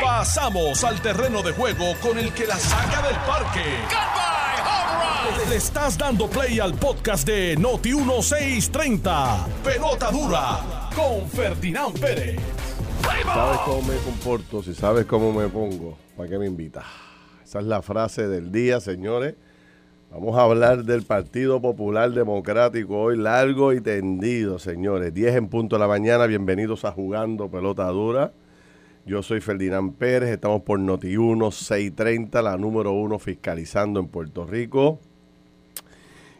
Pasamos al terreno de juego con el que la saca del parque. Le estás dando play al podcast de Noti 1630. Pelota dura con Ferdinand Pérez. sabes cómo me comporto, si sabes cómo me pongo, ¿para qué me invitas? Esa es la frase del día, señores. Vamos a hablar del Partido Popular Democrático hoy largo y tendido, señores. 10 en punto de la mañana, bienvenidos a Jugando Pelota Dura. Yo soy Ferdinand Pérez, estamos por Noti1 630, la número uno fiscalizando en Puerto Rico.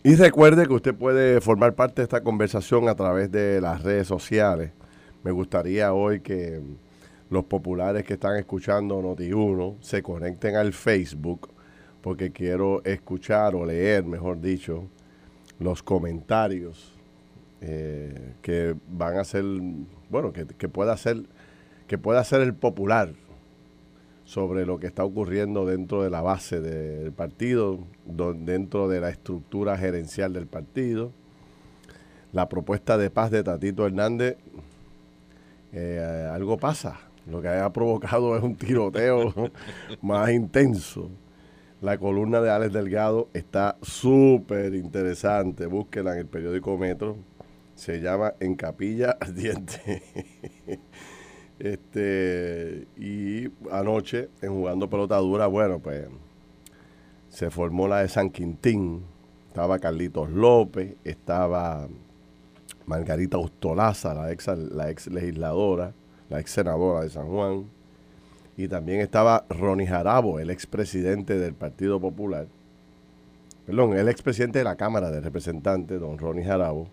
Y recuerde que usted puede formar parte de esta conversación a través de las redes sociales. Me gustaría hoy que los populares que están escuchando Noti1 se conecten al Facebook porque quiero escuchar o leer, mejor dicho, los comentarios eh, que van a ser, bueno, que, que pueda ser, que pueda ser el popular sobre lo que está ocurriendo dentro de la base del partido, dentro de la estructura gerencial del partido. La propuesta de paz de Tatito Hernández, eh, algo pasa. Lo que ha provocado es un tiroteo más intenso. La columna de Alex Delgado está súper interesante. Búsquela en el periódico Metro. Se llama En Capilla Ardiente. este, y anoche, en jugando pelota dura, bueno, pues se formó la de San Quintín. Estaba Carlitos López, estaba Margarita Ustolaza, la ex, la ex legisladora, la ex senadora de San Juan. Y también estaba Ronnie Jarabo, el expresidente del Partido Popular. Perdón, el expresidente de la Cámara de Representantes, don Ronnie Jarabo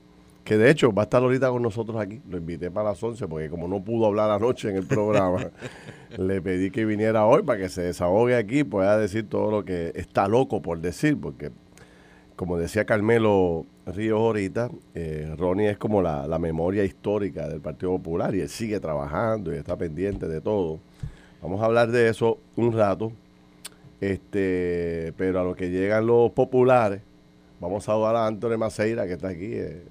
que de hecho va a estar ahorita con nosotros aquí. Lo invité para las 11 porque como no pudo hablar anoche en el programa, le pedí que viniera hoy para que se desahogue aquí y pueda decir todo lo que está loco por decir, porque como decía Carmelo Ríos ahorita, eh, Ronnie es como la, la, memoria histórica del Partido Popular y él sigue trabajando y está pendiente de todo. Vamos a hablar de eso un rato, este, pero a lo que llegan los populares, vamos a saludar a Antonio Maceira que está aquí. Eh,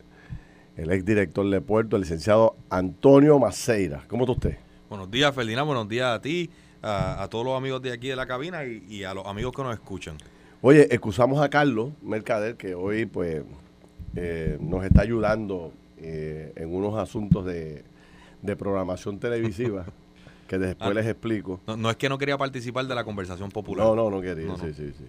el exdirector de Puerto, el licenciado Antonio Maceira. ¿Cómo está usted? Buenos días, Ferdinand. Buenos días a ti, a, todos los amigos de aquí de la cabina y, a los amigos que nos escuchan. Oye, excusamos a Carlos Mercader, que hoy pues eh, nos está ayudando eh, en unos asuntos de, programación televisiva. que después ah, les explico. No, es que no quería participar de la conversación popular. No, no, no quería. Sí, sí, sí.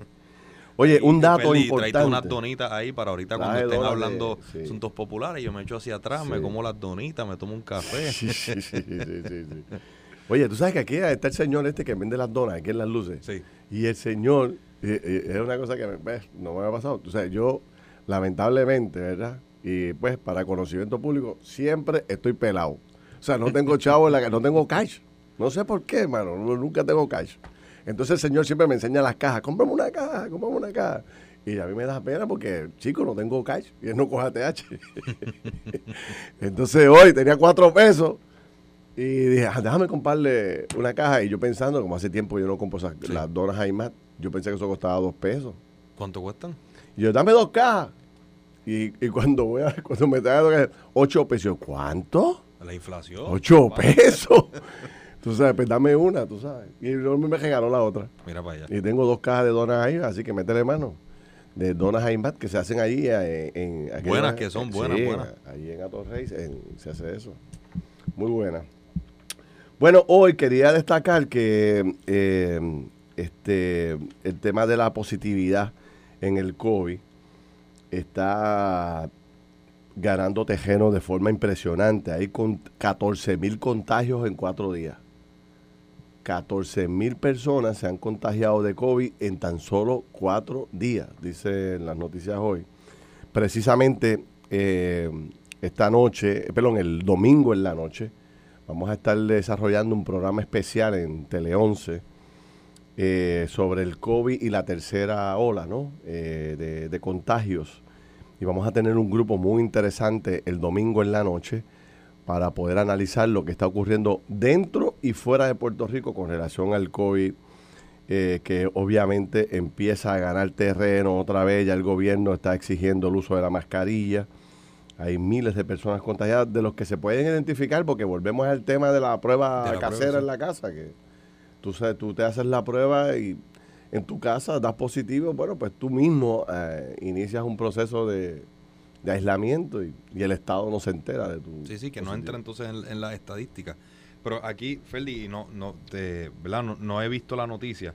Oye, un dato importante. Traíte unas donitas ahí para ahorita cuando estén hablando asuntos populares. Yo me echo hacia atrás, me como las donitas, me tomo un café. Sí, sí, sí, sí, Oye, tú sabes que aquí está el señor este que vende las donas, aquí en las luces. Sí. Y el señor, es una cosa que no me ha pasado. Tú sabes, yo, lamentablemente, ¿verdad? Y pues, para conocimiento público, siempre estoy pelado. O sea, no tengo chavo en la que no tengo cash. No sé por qué, hermano. Nunca tengo cash. Entonces el señor siempre me enseña las cajas. Cómprame una caja, cómprame una caja. Y a mí me da pena porque, chico, no tengo cash y él no coja TH. Entonces hoy tenía cuatro pesos y dije, ah, déjame comprarle una caja. Y yo pensando, como hace tiempo yo no compro las donas más, yo pensé que eso costaba dos pesos. ¿Cuánto cuestan? Y yo, dame dos cajas. Y, cuando voy a, cuando me trae ocho pesos, ¿cuánto? La inflación. Ocho pesos. Tú sabes, pues dame una, tú sabes. Y el me regaló la otra. Mira para allá. Y tengo dos cajas de donas ahí, así que métele mano. De donas Aimbat que se hacen ahí eh, en... buenas, que son buenas, buenas. Ahí en Atorrey se hace eso. Muy buena. Bueno, hoy quería destacar que eh, este el tema de la positividad en el COVID está ganando terreno de forma impresionante. Hay con 14 mil contagios en cuatro días. 14 mil personas se han contagiado de COVID en tan solo cuatro días, dice las noticias hoy. Precisamente eh, esta noche, perdón, el domingo en la noche, vamos a estar desarrollando un programa especial en Tele 11 eh, sobre el COVID y la tercera ola ¿no? Eh, de contagios. Y vamos a tener un grupo muy interesante el domingo en la noche para poder analizar lo que está ocurriendo dentro y fuera de Puerto Rico con relación al COVID, eh, que obviamente empieza a ganar terreno otra vez, ya el gobierno está exigiendo el uso de la mascarilla, hay miles de personas contagiadas de los que se pueden identificar porque volvemos al tema de la prueba casera en la casa, que tú, tú te haces la prueba y en tu casa das positivo, bueno, pues tú mismo eh, inicias un proceso de, aislamiento y, el Estado no se entera de tu... Sí, sí, que no entra entonces en, la estadística. Pero aquí, Feli, no, no, ¿verdad? no he visto la noticia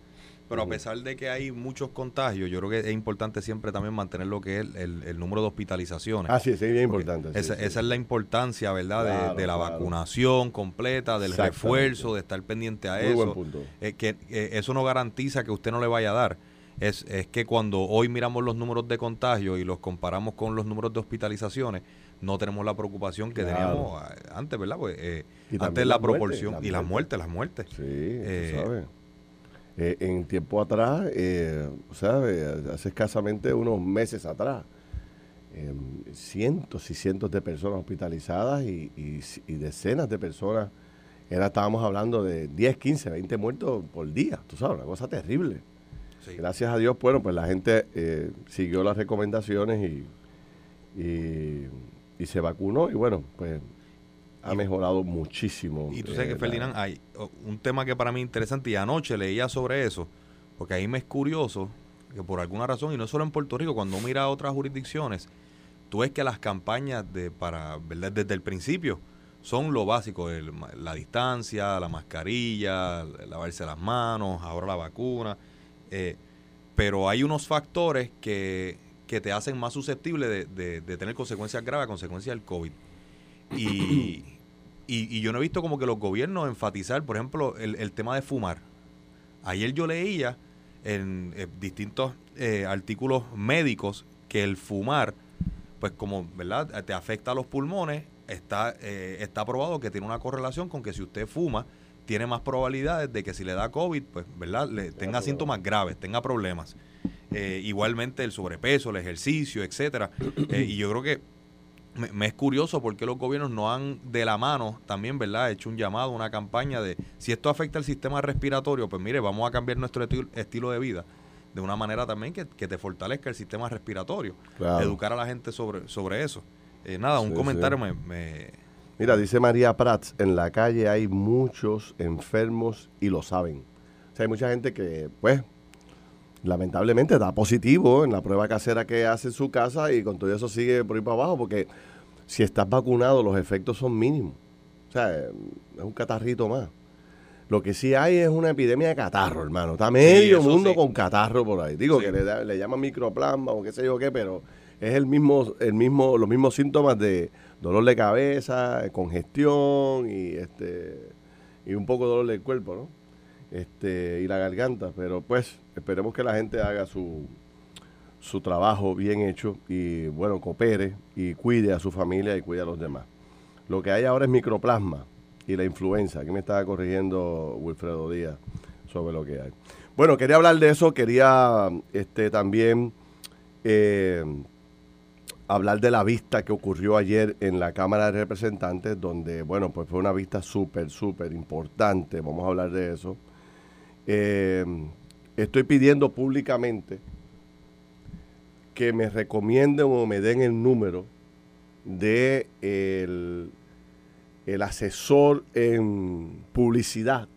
pero a pesar de que hay muchos contagios, yo creo que es importante siempre también mantener lo que es el, número de hospitalizaciones. Ah, sí, sí, bien importante. esa, es la importancia, ¿verdad? de, la vacunación completa, del refuerzo, de estar pendiente a eso. Buen punto. Eh, que eh, eso no garantiza que usted no le vaya a dar. Es, es que cuando hoy miramos los números de contagio y los comparamos con los números de hospitalizaciones, no tenemos la preocupación que teníamos antes, ¿verdad? Pues, eh, antes la, proporción y las muertes, las muertes. Sí, sabes eh, en tiempo atrás, eh, o sea, hace escasamente unos meses atrás, em, cientos y cientos de personas hospitalizadas y, decenas de personas. Era, estábamos hablando de 10, 15, 20 muertos por día, tú sabes, una cosa terrible. Gracias a Dios, bueno, pues la gente eh, siguió las recomendaciones y, y se vacunó y bueno, pues ha mejorado muchísimo. Y tú sabes que, Ferdinand, hay un tema que para mí es interesante y anoche leía sobre eso, porque ahí me es curioso que por alguna razón, y no solo en Puerto Rico, cuando mira a otras jurisdicciones, tú ves que las campañas de para ¿verdad? desde el principio son lo básico, la distancia, la mascarilla, lavarse las manos, ahora la vacuna, eh, pero hay unos factores que, que te hacen más susceptible de, de tener consecuencias graves a consecuencia del COVID. Y, y, yo no he visto como que los gobiernos enfatizar, por ejemplo, el, tema de fumar. Ayer yo leía en eh, distintos eh, artículos médicos que el fumar, pues como, ¿verdad? Te afecta a los pulmones, está, eh, está probado que tiene una correlación con que si usted fuma, tiene más probabilidades de que si le da COVID, pues, ¿verdad? Le, tenga síntomas graves, tenga problemas. igualmente el sobrepeso, el ejercicio, etcétera. y yo creo que me, es curioso porque los gobiernos no han de la mano también, ¿verdad?, hecho un llamado, una campaña de si esto afecta al sistema respiratorio, pues mire, vamos a cambiar nuestro estilo de vida de una manera también que, te fortalezca el sistema respiratorio. Educar a la gente sobre, sobre eso. Eh, nada, un comentario me, Mira, dice María Prats, en la calle hay muchos enfermos y lo saben. O sea, hay mucha gente que, pues, lamentablemente da positivo en la prueba casera que hace en su casa y con todo eso sigue por ahí para abajo porque si estás vacunado los efectos son mínimos. O sea, es un catarrito más. Lo que sí hay es una epidemia de catarro, hermano. Está medio mundo con catarro por ahí. Digo que le, le llaman microplasma o qué sé yo qué, pero es el mismo, el mismo, los mismos síntomas de dolor de cabeza, congestión y este y un poco dolor del cuerpo, ¿no? este, y la garganta, pero pues esperemos que la gente haga su, su trabajo bien hecho y bueno, coopere y cuide a su familia y cuide a los demás. Lo que hay ahora es microplasma y la influenza. Aquí me estaba corrigiendo Wilfredo Díaz sobre lo que hay. Bueno, quería hablar de eso, quería este, también eh, hablar de la vista que ocurrió ayer en la Cámara de Representantes, donde, bueno, pues fue una vista súper, súper importante, vamos a hablar de eso. Eh, estoy pidiendo públicamente que me recomienden o me den el número de el, asesor en publicidad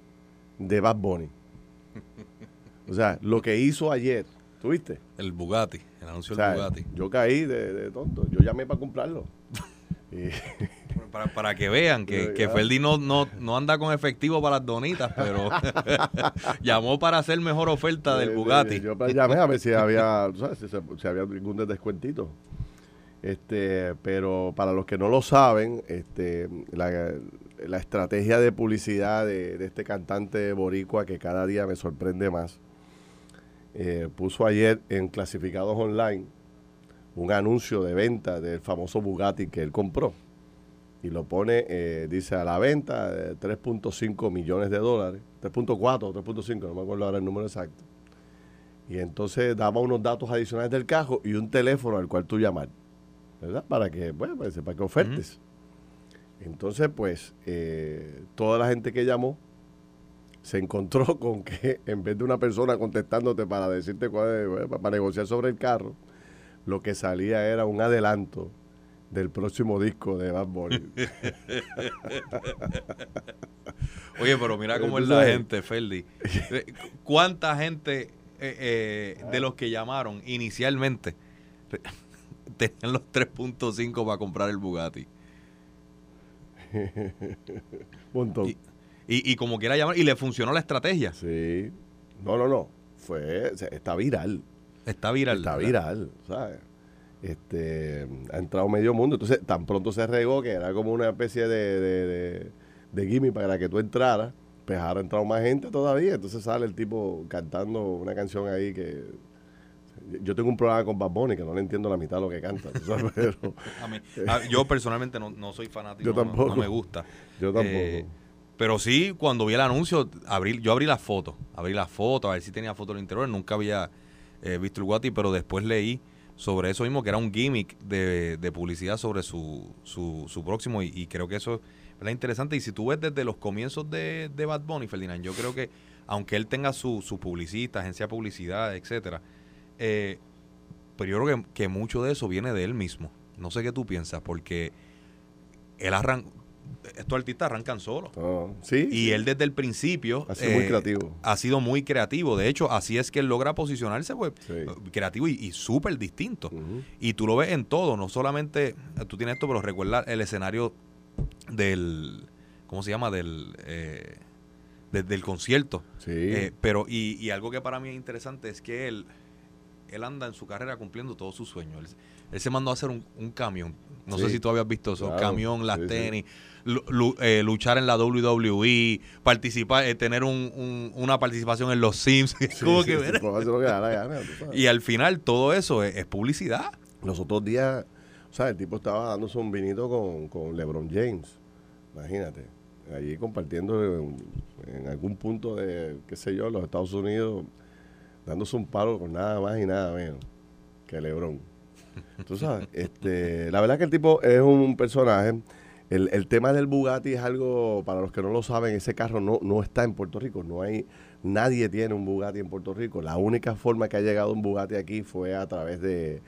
de Bad Bunny. O sea, lo que hizo ayer, ¿tuviste? El Bugatti, el anuncio del Bugatti. Yo caí de, de, tonto, yo llamé para comprarlo. y, para, para que vean que, que Ferdi no, no, anda con efectivo para las donitas, pero llamó para hacer mejor oferta del Bugatti. Yo llamé a ver si había, Si, había ningún descuentito. Este, pero para los que no lo saben, este, la, la estrategia de publicidad de, este cantante boricua que cada día me sorprende más, eh, puso ayer en clasificados online un anuncio de venta del famoso Bugatti que él compró y lo pone, eh, dice a la venta, 3.5 millones de dólares, 3.4 o 3.5, no me acuerdo ahora el número exacto. Y entonces daba unos datos adicionales del cajo y un teléfono al cual tú llamar, ¿verdad? Para que, bueno, pues, para que ofertes. Entonces, pues, eh, toda la gente que llamó se encontró con que en vez de una persona contestándote para decirte cuál para negociar sobre el carro, lo que salía era un adelanto del próximo disco de Bad Bunny. Oye, pero mira cómo es la gente, Ferdi. ¿Cuánta gente eh, eh, de los que llamaron inicialmente tenían los 3.5 para comprar el Bugatti? Montón. Y, y, como quiera llamar, y le funcionó la estrategia. Sí. No, no, no. Fue, está viral. Está viral. Está viral, ¿sabes? Este, ha entrado medio mundo. Entonces, tan pronto se regó que era como una especie de, de, de, gimme para que tú entraras. Pues ahora ha entrado más gente todavía. Entonces sale el tipo cantando una canción ahí que. Yo tengo un programa con Bad Bunny que no le entiendo la mitad de lo que canta. yo personalmente no, soy fanático. Yo tampoco. No, me gusta. Yo tampoco. Eh, pero sí, cuando vi el anuncio, abrí, yo abrí la foto. Abrí la foto, a ver si tenía foto del interior. Nunca había eh, visto el Guati, pero después leí sobre eso mismo, que era un gimmick de, publicidad sobre su, su, próximo, y, creo que eso es interesante. Y si tú ves desde los comienzos de, de Bad Bunny, Ferdinand, yo creo que aunque él tenga su, su publicista, agencia de publicidad, etcétera, eh, pero yo creo que, que, mucho de eso viene de él mismo. No sé qué tú piensas, porque él arrancó, estos artistas arrancan solos. Ah, sí. Y él desde el principio ha sido muy eh, creativo. Ha sido muy creativo. De hecho, así es que él logra posicionarse, pues, creativo y, súper distinto. Y tú lo ves en todo, no solamente, tú tienes esto, pero recuerda el escenario del, ¿cómo se llama? Del, eh, concierto. Sí. Eh, pero, y, y, algo que para mí es interesante es que él, él anda en su carrera cumpliendo todos sus sueños. Él, se mandó a hacer un, camión. No sé si tú habías visto eso, camión, las tenis. Eh, luchar en la WWE, participar, eh, tener una participación en los Sims. y al final todo eso es, publicidad. Los otros días, o sea, el tipo estaba dándose un vinito con, LeBron James. Imagínate. Allí compartiendo en, algún punto de, qué sé yo, los Estados Unidos, dándose un palo con nada más y nada menos que LeBron. Tú sabes, este, la verdad que el tipo es un personaje el, el, tema del Bugatti es algo, para los que no lo saben, ese carro no, no está en Puerto Rico, no hay, nadie tiene un Bugatti en Puerto Rico. La única forma que ha llegado un Bugatti aquí fue a través de,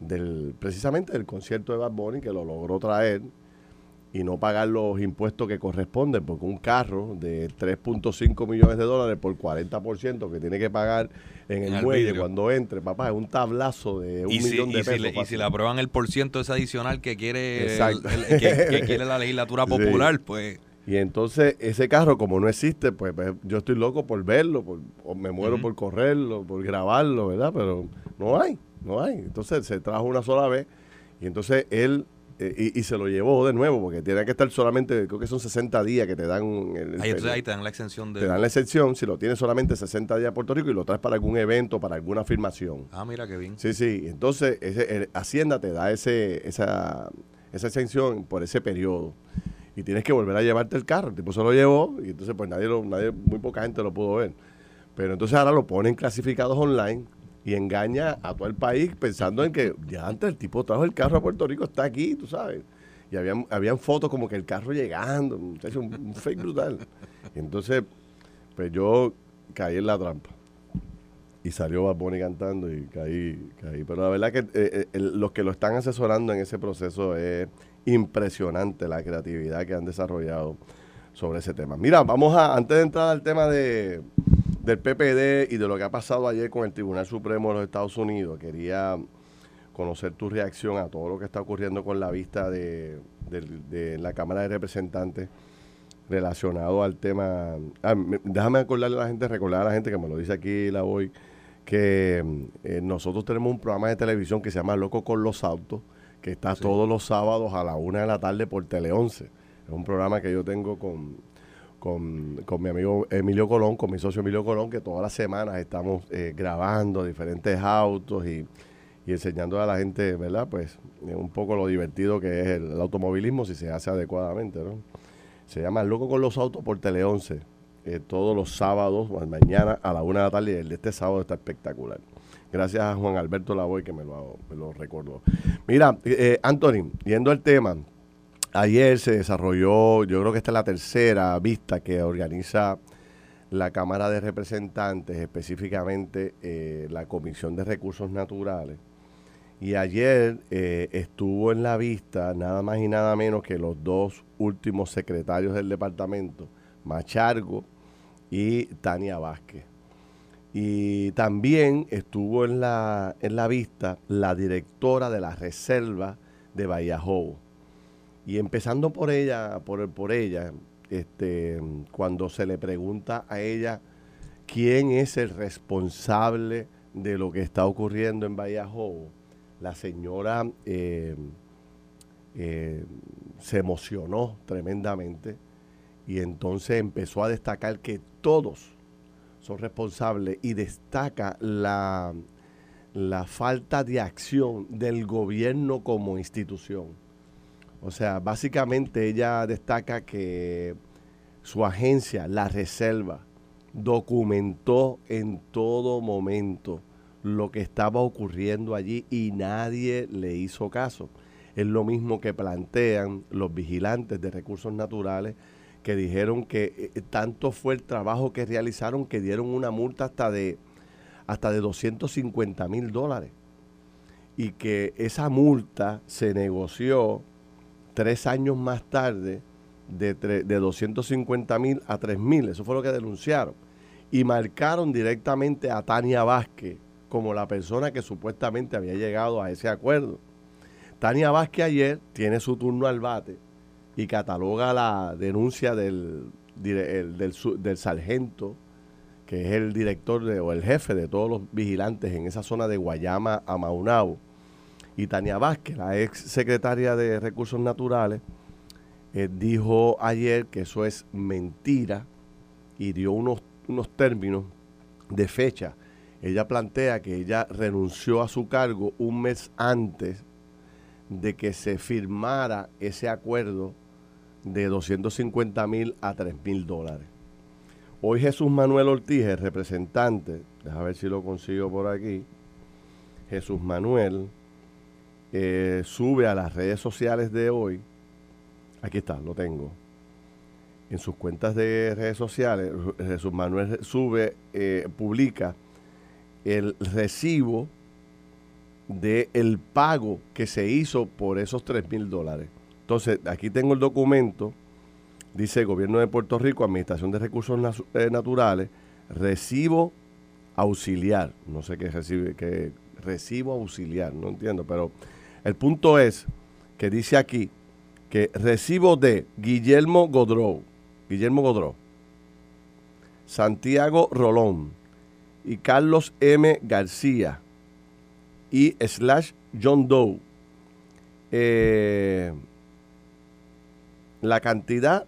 del, precisamente del concierto de Bad Bunny, que lo logró traer y no pagar los impuestos que corresponden, porque un carro de 3.5 millones de dólares por 40% que tiene que pagar en, el, muelle cuando entre, papá, es un tablazo de un millón de pesos. y si le aprueban el por ciento ese adicional que quiere, que, quiere la legislatura popular, pues... Y entonces ese carro, como no existe, pues, pues yo estoy loco por verlo, por, o me muero por correrlo, por grabarlo, ¿verdad? Pero no hay, no hay. Entonces se trajo una sola vez y entonces él eh, y, se lo llevó de nuevo, porque tiene que estar solamente, creo que son 60 días que te dan. ahí, ahí te dan la exención de. Te dan la exención si lo tienes solamente 60 días a Puerto Rico y lo traes para algún evento, para alguna afirmación. Ah, mira qué bien. Sí, sí. Entonces, ese, Hacienda te da ese, esa, esa exención por ese periodo. Y tienes que volver a llevarte el carro. El tipo se lo llevó y entonces, pues nadie, lo, nadie muy poca gente lo pudo ver. Pero entonces ahora lo ponen clasificados online y engaña a todo el país pensando en que ya antes el tipo trajo el carro a Puerto Rico, está aquí, tú sabes. Y habían, habían fotos como que el carro llegando, un, un fake brutal. entonces, pues yo caí en la trampa. Y salió Bad Bunny cantando y caí, caí. Pero la verdad que eh, eh, los que lo están asesorando en ese proceso es impresionante la creatividad que han desarrollado sobre ese tema. Mira, vamos a, antes de entrar al tema de, del PPD y de lo que ha pasado ayer con el Tribunal Supremo de los Estados Unidos. Quería conocer tu reacción a todo lo que está ocurriendo con la vista de, la Cámara de Representantes relacionado al tema. Ah, déjame acordarle a la gente, recordar a la gente que me lo dice aquí la hoy, que eh, nosotros tenemos un programa de televisión que se llama Loco con los Autos, que está todos los sábados a la una de la tarde por Tele 11. Es un programa que yo tengo con con, con, mi amigo Emilio Colón, con mi socio Emilio Colón, que todas las semanas estamos eh, grabando diferentes autos y, enseñando a la gente, ¿verdad? Pues eh, un poco lo divertido que es el, automovilismo si se hace adecuadamente, ¿no? Se llama Loco con los Autos por Tele 11, eh, todos los sábados, mañana a la una de la tarde, y el de este sábado está espectacular. Gracias a Juan Alberto Lavoy que me lo, me lo recordó. Mira, Anthony, yendo al tema, Ayer se desarrolló, yo creo que esta es la tercera vista que organiza la Cámara de Representantes, específicamente eh, la Comisión de Recursos Naturales. Y ayer eh, estuvo en la vista nada más y nada menos que los dos últimos secretarios del departamento, Machargo y Tania Vázquez. Y también estuvo en la, en la vista la directora de la Reserva de Vallajobo. Y empezando por ella, por, por ella, este, cuando se le pregunta a ella quién es el responsable de lo que está ocurriendo en Vallajobo, la señora eh, eh, se emocionó tremendamente y entonces empezó a destacar que todos son responsables y destaca la, la falta de acción del gobierno como institución. O sea, básicamente ella destaca que su agencia, la Reserva, documentó en todo momento lo que estaba ocurriendo allí y nadie le hizo caso. Es lo mismo que plantean los vigilantes de recursos naturales que dijeron que eh, tanto fue el trabajo que realizaron que dieron una multa hasta de hasta de 250 mil dólares y que esa multa se negoció tres años más tarde de, de 250 mil a 3 mil, eso fue lo que denunciaron y marcaron directamente a Tania Vázquez como la persona que supuestamente había llegado a ese acuerdo. Tania Vázquez ayer tiene su turno al bate y cataloga la denuncia del, del, sargento, que es el director o el jefe de todos los vigilantes en esa zona de Guayama a Maunao. Y Tania Vázquez, la ex secretaria de Recursos Naturales, eh, dijo ayer que eso es mentira y dio unos, unos términos de fecha. Ella plantea que ella renunció a su cargo un mes antes de que se firmara ese acuerdo de 250 mil a 3 mil dólares. Hoy Jesús Manuel Ortiz, el representante, déjame ver si lo consigo por aquí, Jesús Manuel eh, sube a las redes sociales de hoy, aquí está, lo tengo, en sus cuentas de redes sociales, Jesús Manuel sube, eh, publica el recibo del el pago que se hizo por esos 3 mil dólares. Entonces, aquí tengo el documento, dice Gobierno de Puerto Rico, Administración de Recursos eh, Naturales, recibo auxiliar, no sé qué recibe, qué recibo auxiliar, no entiendo, pero el punto es que dice aquí que recibo de Guillermo Godró, Guillermo Godró, Santiago Rolón y Carlos M. García y slash John Doe. Eh, la cantidad,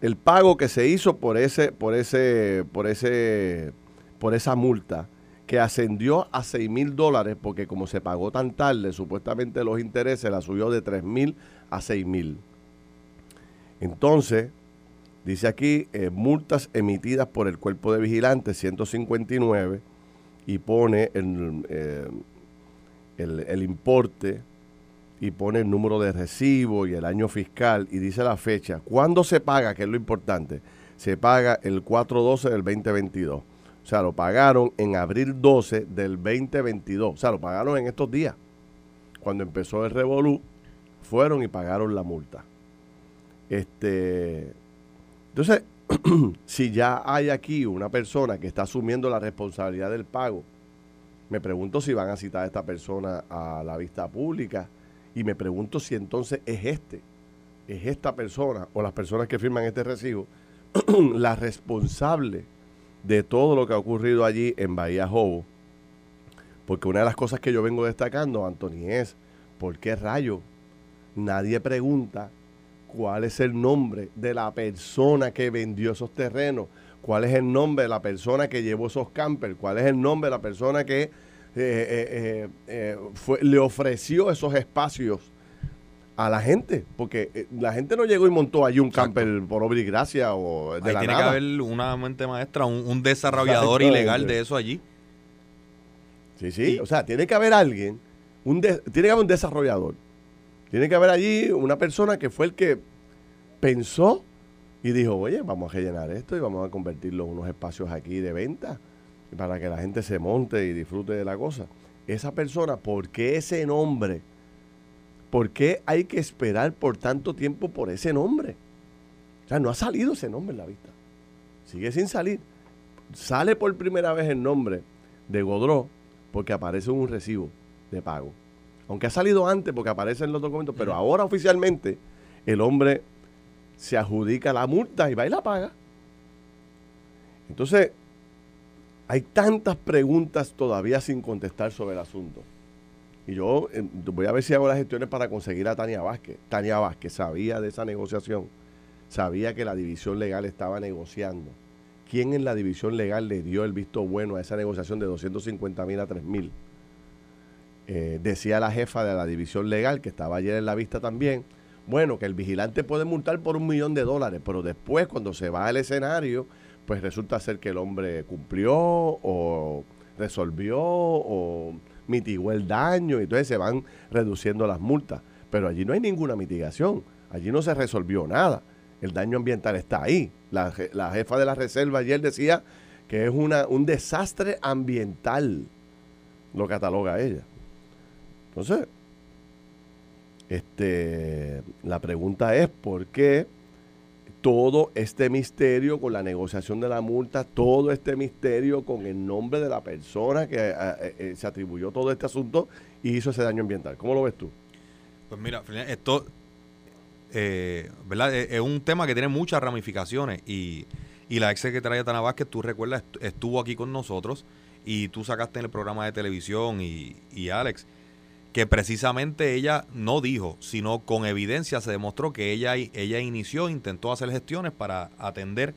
el pago que se hizo por ese, por ese, por ese, por esa multa que ascendió a 6 mil dólares porque como se pagó tan tarde, supuestamente los intereses la subió de 3 mil a 6 mil. Entonces, dice aquí, eh, multas emitidas por el cuerpo de vigilantes 159 y pone el, eh, el, el importe y pone el número de recibo y el año fiscal y dice la fecha. ¿Cuándo se paga? Que es lo importante. Se paga el 4-12 del 2022. O sea, lo pagaron en abril 12 del 2022. O sea, lo pagaron en estos días. Cuando empezó el revolú, fueron y pagaron la multa. Este, entonces, si ya hay aquí una persona que está asumiendo la responsabilidad del pago, me pregunto si van a citar a esta persona a la vista pública y me pregunto si entonces es este, es esta persona o las personas que firman este recibo la responsable de todo lo que ha ocurrido allí en Bahía Jobo. Porque una de las cosas que yo vengo destacando, Anthony, es por qué rayo nadie pregunta cuál es el nombre de la persona que vendió esos terrenos, cuál es el nombre de la persona que llevó esos campers, cuál es el nombre de la persona que eh, eh, eh, le ofreció esos espacios a la gente, porque la gente no llegó y montó allí un camper por obra y gracia o de Ahí tiene que haber una mente maestra, un, desarrollador ilegal de eso allí. Sí, sí, o sea, tiene que haber alguien, un tiene que haber un desarrollador, tiene que haber allí una persona que fue el que pensó y dijo, oye, vamos a rellenar esto y vamos a convertirlo en unos espacios aquí de venta para que la gente se monte y disfrute de la cosa. esa persona, por qué ese nombre, por qué hay que esperar por tanto tiempo por ese nombre. O sea, no ha salido ese nombre en la vista. Sigue sin salir. Sale por primera vez el nombre de Godró porque aparece un recibo de pago. Aunque ha salido antes porque aparece en los documentos, pero ahora oficialmente el hombre se adjudica la multa y va y la paga. Entonces, hay tantas preguntas todavía sin contestar sobre el asunto. Y yo eh, voy a ver si hago las gestiones para conseguir a Tania Vázquez. Tania Vázquez sabía de esa negociación, sabía que la división legal estaba negociando. ¿Quién en la división legal le dio el visto bueno a esa negociación de 250 mil a 3 mil? Eh, decía la jefa de la división legal, que estaba ayer en la vista también, bueno, que el vigilante puede multar por un millón de dólares, pero después cuando se va al escenario, pues resulta ser que el hombre cumplió o resolvió o mitigó el daño y entonces se van reduciendo las multas. Pero allí no hay ninguna mitigación, allí no se resolvió nada. El daño ambiental está ahí. La, jefa de la reserva ayer decía que es una, un desastre ambiental, lo cataloga ella. Entonces, este, la pregunta es por qué todo este misterio con la negociación de la multa, todo este misterio con el nombre de la persona que eh, eh, eh, se atribuyó todo este asunto y hizo ese daño ambiental. ¿Cómo lo ves tú? Pues mira, esto ¿verdad? es un tema que tiene muchas ramificaciones y, y la ex secretaria Tana Vázquez, tú recuerdas, estuvo aquí con nosotros y tú sacaste en el programa de televisión y, y Alex que precisamente ella no dijo, sino con evidencia se demostró que ella, ella inició, intentó hacer gestiones para atender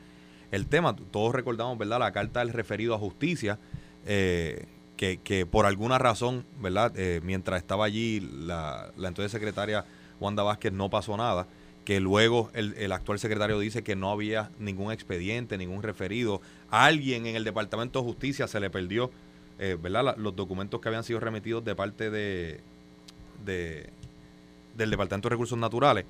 el tema. Todos recordamos, ¿verdad?, la carta del referido a justicia, eh, que, por alguna razón, ¿verdad?, eh, mientras estaba allí la, la, entonces secretaria Wanda Vázquez no pasó nada, que luego el, el, actual secretario dice que no había ningún expediente, ningún referido. A alguien en el Departamento de Justicia se le perdió eh, ¿verdad? los documentos que habían sido remitidos de parte de, del Departamento de Recursos Naturales.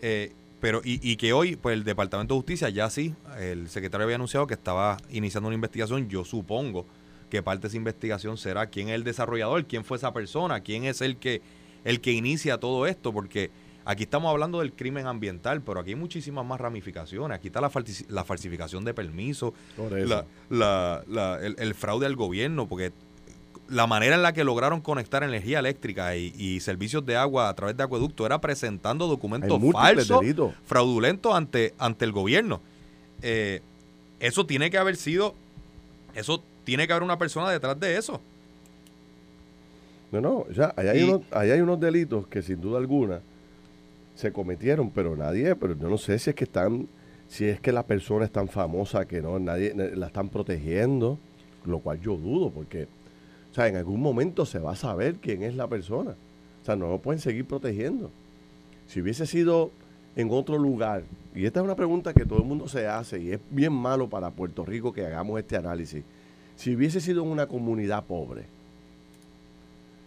Eh, pero y, que hoy, pues el Departamento de Justicia ya sí, el secretario había anunciado que estaba iniciando una investigación. Yo supongo que parte de esa investigación será quién es el desarrollador, quién fue esa persona, quién es el que, el que inicia todo esto, porque Aquí estamos hablando del crimen ambiental, pero aquí hay muchísimas más ramificaciones. Aquí está la, la falsificación de permisos, el, fraude al gobierno, porque la manera en la que lograron conectar energía eléctrica y, servicios de agua a través de acueducto era presentando documentos falsos, fraudulentos ante, ante el gobierno. Eh, eso tiene que haber sido, eso tiene que haber una persona detrás de eso. No, no, ya, hay, unos, hay unos delitos que sin duda alguna se cometieron, pero nadie, pero yo no sé si es que están, si es que la persona es tan famosa que no, nadie la están protegiendo, lo cual yo dudo, porque, o sea, en algún momento se va a saber quién es la persona. O sea, no lo pueden seguir protegiendo. Si hubiese sido en otro lugar, y esta es una pregunta que todo el mundo se hace, y es bien malo para Puerto Rico que hagamos este análisis. Si hubiese sido en una comunidad pobre,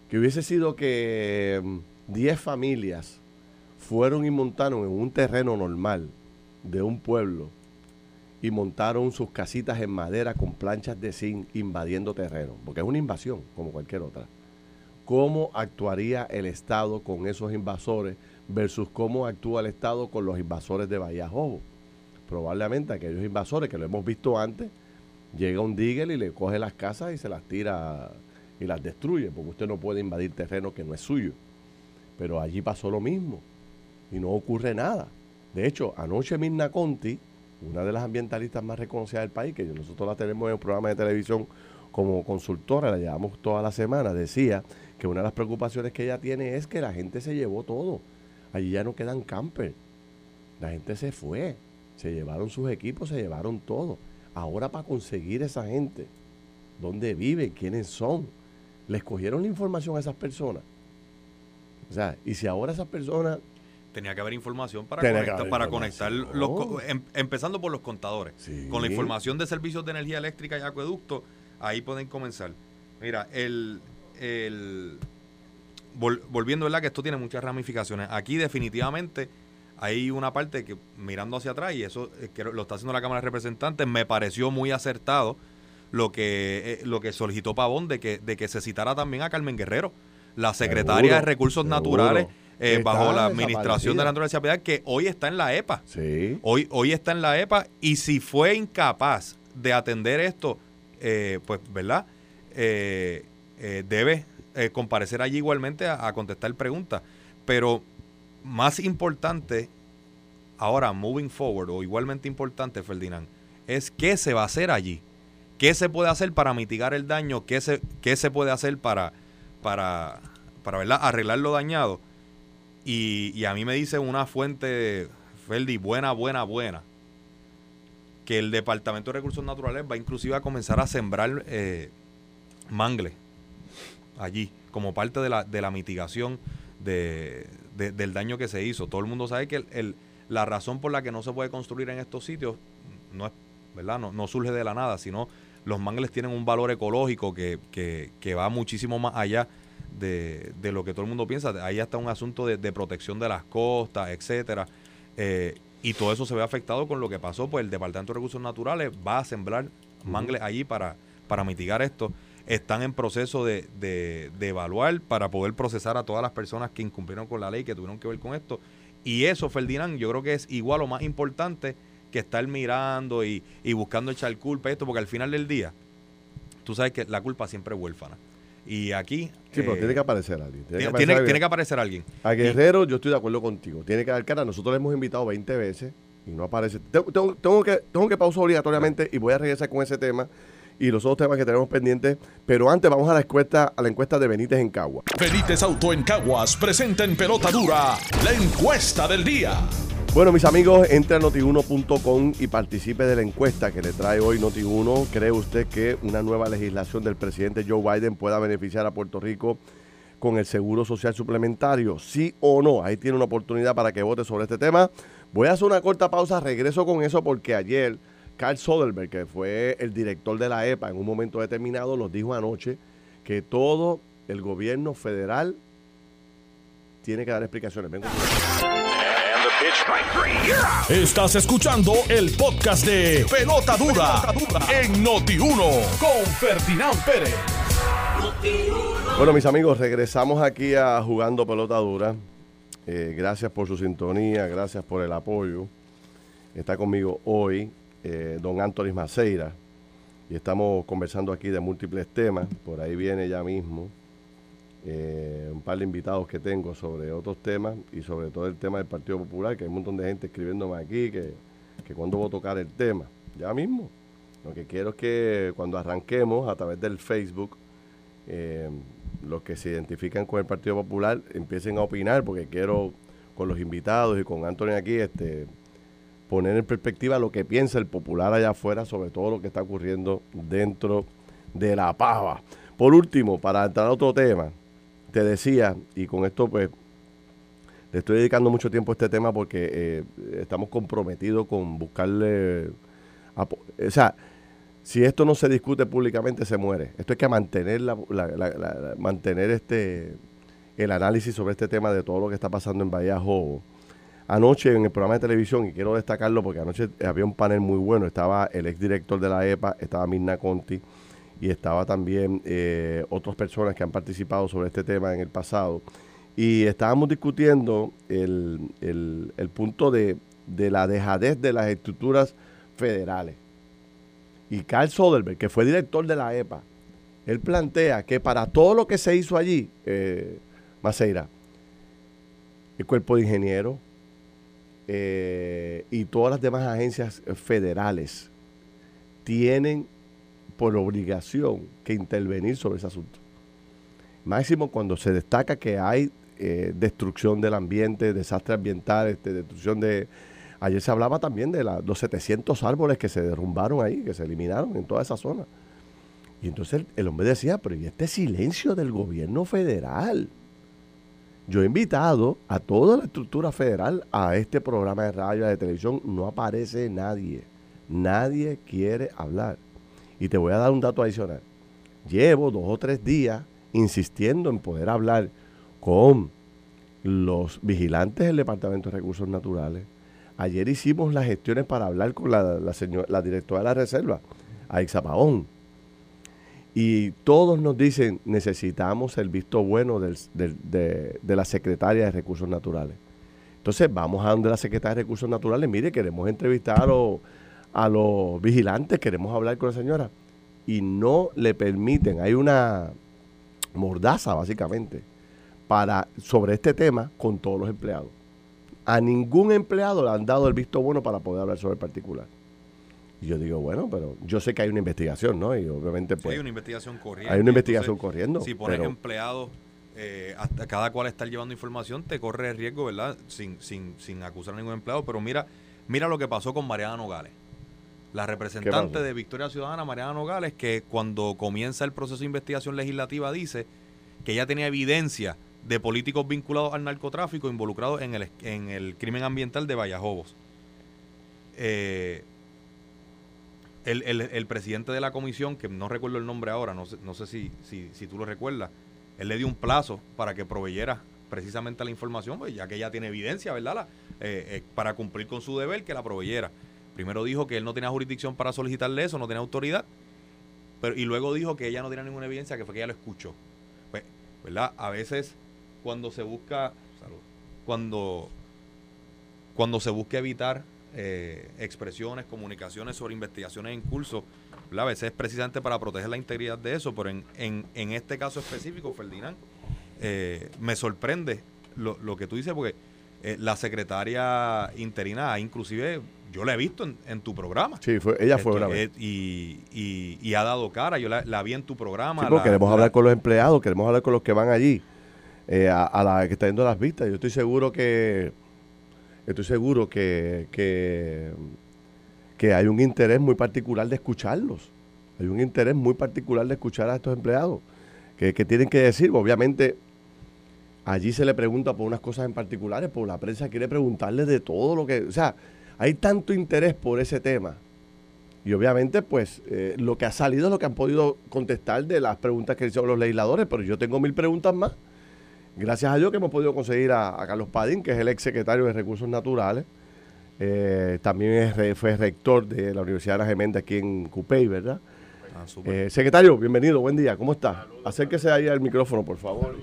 que hubiese sido que 10 mm, familias fueron y montaron en un terreno normal de un pueblo y montaron sus casitas en madera con planchas de zinc invadiendo terreno, porque es una invasión como cualquier otra. ¿Cómo actuaría el Estado con esos invasores versus cómo actúa el Estado con los invasores de Bahía Jobo? Probablemente aquellos invasores que lo hemos visto antes, llega un digger y le coge las casas y se las tira y las destruye, porque usted no puede invadir terreno que no es suyo. Pero allí pasó lo mismo y no ocurre nada. De hecho, anoche Mirna Conti, una de las ambientalistas más reconocidas del país, que nosotros la tenemos en un programa de televisión como consultora, la llevamos toda la semana, decía que una de las preocupaciones que ella tiene es que la gente se llevó todo. Allí ya no quedan campers. La gente se fue. Se llevaron sus equipos, se llevaron todo. Ahora para conseguir esa gente, dónde viven, quiénes son, les cogieron la información a esas personas. O sea, y si ahora esas personas tenía que haber información para conectar, para conectar los, em, empezando por los contadores. Con la información de servicios de energía eléctrica y acueducto, ahí pueden comenzar. Mira, el, el volviendo, ¿verdad? Que esto tiene muchas ramificaciones. Aquí definitivamente hay una parte que mirando hacia atrás, y eso eh, que lo está haciendo la Cámara de Representantes, me pareció muy acertado lo que, eh, lo que solicitó Pavón de que, de que se citara también a Carmen Guerrero, la secretaria de Recursos Naturales. Eh, bajo la administración de la Universidad Piedad, que hoy está en la EPA. Sí. Hoy, hoy está en la EPA y si fue incapaz de atender esto, eh, pues, ¿verdad? debe comparecer allí igualmente a, a contestar preguntas. Pero más importante, ahora, moving forward, o igualmente importante, Ferdinand, es qué se va a hacer allí. ¿Qué se puede hacer para mitigar el daño? ¿Qué se, qué se puede hacer para, para, para ¿verdad? arreglar lo dañado? Y, a mí me dice una fuente, Ferdi, buena, buena, buena, que el Departamento de Recursos Naturales va inclusive a comenzar a sembrar eh, mangle allí, como parte de la, de la mitigación de, del daño que se hizo. Todo el mundo sabe que el, la razón por la que no se puede construir en estos sitios no es, ¿verdad? No, no surge de la nada, sino los mangles tienen un valor ecológico que, que, va muchísimo más allá de, de, lo que todo el mundo piensa. Ahí está un asunto de, protección de las costas, etcétera. Eh, y todo eso se ve afectado con lo que pasó, pues el Departamento de Recursos Naturales va a sembrar mangles allí para, para mitigar esto. Están en proceso de, de, de evaluar para poder procesar a todas las personas que incumplieron con la ley, que tuvieron que ver con esto. Y eso, Ferdinand, yo creo que es igual o más importante que estar mirando y, buscando echar culpa a esto, porque al final del día, tú sabes que la culpa siempre es huérfana. Y aquí... Sí, pero tiene que aparecer alguien. Tiene, que aparecer, alguien. A Guerrero yo estoy de acuerdo contigo. Tiene que dar cara. Nosotros le hemos invitado 20 veces y no aparece. Tengo, tengo, que, tengo que pausar obligatoriamente y voy a regresar con ese tema y los otros temas que tenemos pendientes. Pero antes vamos a la encuesta, a la encuesta de Benítez en Caguas. Benítez Auto en Caguas presenta en pelota dura la encuesta del día. Bueno, mis amigos, entre a notiuno.com y participe de la encuesta que le trae hoy Noti1. ¿Cree usted que una nueva legislación del presidente Joe Biden pueda beneficiar a Puerto Rico con el seguro social suplementario? ¿Sí o no? Ahí tiene una oportunidad para que vote sobre este tema. Voy a hacer una corta pausa, regreso con eso porque ayer Carl Soderberg, que fue el director de la EPA en un momento determinado, nos dijo anoche que todo el gobierno federal tiene que dar explicaciones. Estás escuchando el podcast de Pelota Dura, en Noti1 con Ferdinand Pérez. Bueno, mis amigos, regresamos aquí a Jugando Pelota Dura. Eh, gracias por su sintonía, gracias por el apoyo. Está conmigo hoy eh, don Anthony Maceira y estamos conversando aquí de múltiples temas. Por ahí viene ya mismo eh, un par de invitados que tengo sobre otros temas y sobre todo el tema del Partido Popular, que hay un montón de gente escribiéndome aquí que, que cuando voy a tocar el tema. Ya mismo. Lo que quiero es que cuando arranquemos a través del Facebook, eh, los que se identifican con el Partido Popular empiecen a opinar, porque quiero con los invitados y con Antonio aquí este, poner en perspectiva lo que piensa el popular allá afuera sobre todo lo que está ocurriendo dentro de la pava. Por último, para entrar a otro tema, te decía, y con esto pues le estoy dedicando mucho tiempo a este tema porque eh, estamos comprometidos con buscarle... o sea, si esto no se discute públicamente se muere. Esto hay que mantener, la, mantener este, el análisis sobre este tema de todo lo que está pasando en Vallejo. Anoche en el programa de televisión, y quiero destacarlo porque anoche había un panel muy bueno, estaba el exdirector de la EPA, estaba Mirna Conti, y estaba también eh, otras personas que han participado sobre este tema en el pasado. Y estábamos discutiendo el, el, punto de, de, la dejadez de las estructuras federales. Y Carl Soderberg, que fue director de la EPA, él plantea que para todo lo que se hizo allí, eh, Maceira, el cuerpo de ingenieros eh, y todas las demás agencias federales tienen por obligación que intervenir sobre ese asunto. Máximo cuando se destaca que hay eh, destrucción del ambiente, desastre ambiental, este, destrucción de... Ayer se hablaba también de los 700 árboles que se derrumbaron ahí, que se eliminaron en toda esa zona. Y entonces el, hombre decía, pero ¿y este silencio del gobierno federal? Yo he invitado a toda la estructura federal a este programa de radio, de televisión, no aparece nadie. Nadie quiere hablar. Y te voy a dar un dato adicional. Llevo dos o tres días insistiendo en poder hablar con los vigilantes del Departamento de Recursos Naturales. Ayer hicimos las gestiones para hablar con la, la, la directora de la Reserva, Aixa Paón. Y todos nos dicen, necesitamos el visto bueno de, de la secretaria de Recursos Naturales. Entonces vamos a donde la secretaria de Recursos Naturales, mire, queremos entrevistar los, a los vigilantes, queremos hablar con la señora. Y no le permiten, hay una mordaza básicamente, para, sobre este tema con todos los empleados. A ningún empleado le han dado el visto bueno para poder hablar sobre el particular. Y yo digo, bueno, pero yo sé que hay una investigación, ¿no? Y obviamente Sí, pues hay una investigación corriendo. hay una investigación entonces, corriendo. Si pones pero- empleados, eh, hasta cada cual estar llevando información, te corre el riesgo, ¿verdad? Sin, sin, sin acusar a ningún empleado. Pero mira, mira lo que pasó con Mariana Nogales. La representante de Victoria Ciudadana, Mariana Nogales, que cuando comienza el proceso de investigación legislativa dice que ella tenía evidencia de políticos vinculados al narcotráfico involucrados en el, en el crimen ambiental de Vallajobos. Eh, el, el- el presidente de la comisión, que no recuerdo el nombre ahora, no sé, no sé si, si, si tú lo recuerdas, él le dio un plazo para que proveyera precisamente la información, pues ya que ella tiene evidencia, ¿verdad? La- eh, eh, para cumplir con su deber, que la proveyera. Primero dijo que él no tenía jurisdicción para solicitarle eso, no tenía autoridad, pero, y luego dijo que ella no tenía ninguna evidencia, que fue que ella lo escuchó. Pues, ¿verdad? A veces cuando se busca, cuando, cuando se busca evitar eh, expresiones, comunicaciones sobre investigaciones en curso, ¿verdad? a veces es precisamente para proteger la integridad de eso, pero en, en, en este caso específico, Ferdinand, eh, me sorprende lo, lo que tú dices, porque eh, la secretaria interina, inclusive yo la he visto en, en tu programa. Sí, fue, ella fue Esto, una vez. y, y, y ha dado cara, yo la, la vi en tu programa. Sí, la- queremos la- hablar con los empleados, queremos hablar con los que van allí, eh, a, a la que está yendo las vistas. Yo estoy seguro que estoy seguro que, que, que hay un interés muy particular de escucharlos. Hay un interés muy particular de escuchar a estos empleados. Que, que tienen que decir, obviamente, allí se le pregunta por unas cosas en particulares, por la prensa quiere preguntarle de todo lo que... O sea, hay tanto interés por ese tema. Y obviamente, pues, eh, lo que ha salido es lo que han podido contestar de las preguntas que hicieron los legisladores, pero yo tengo mil preguntas más. Gracias a Dios que hemos podido conseguir a, a Carlos Padín, que es el ex secretario de Recursos Naturales. Eh, también es fue rector de la Universidad de la Geméndez aquí en Cupey, ¿verdad? Ah. Eh, secretario, bienvenido, buen día, ¿cómo está? Acérquese ahí al micrófono, por favor.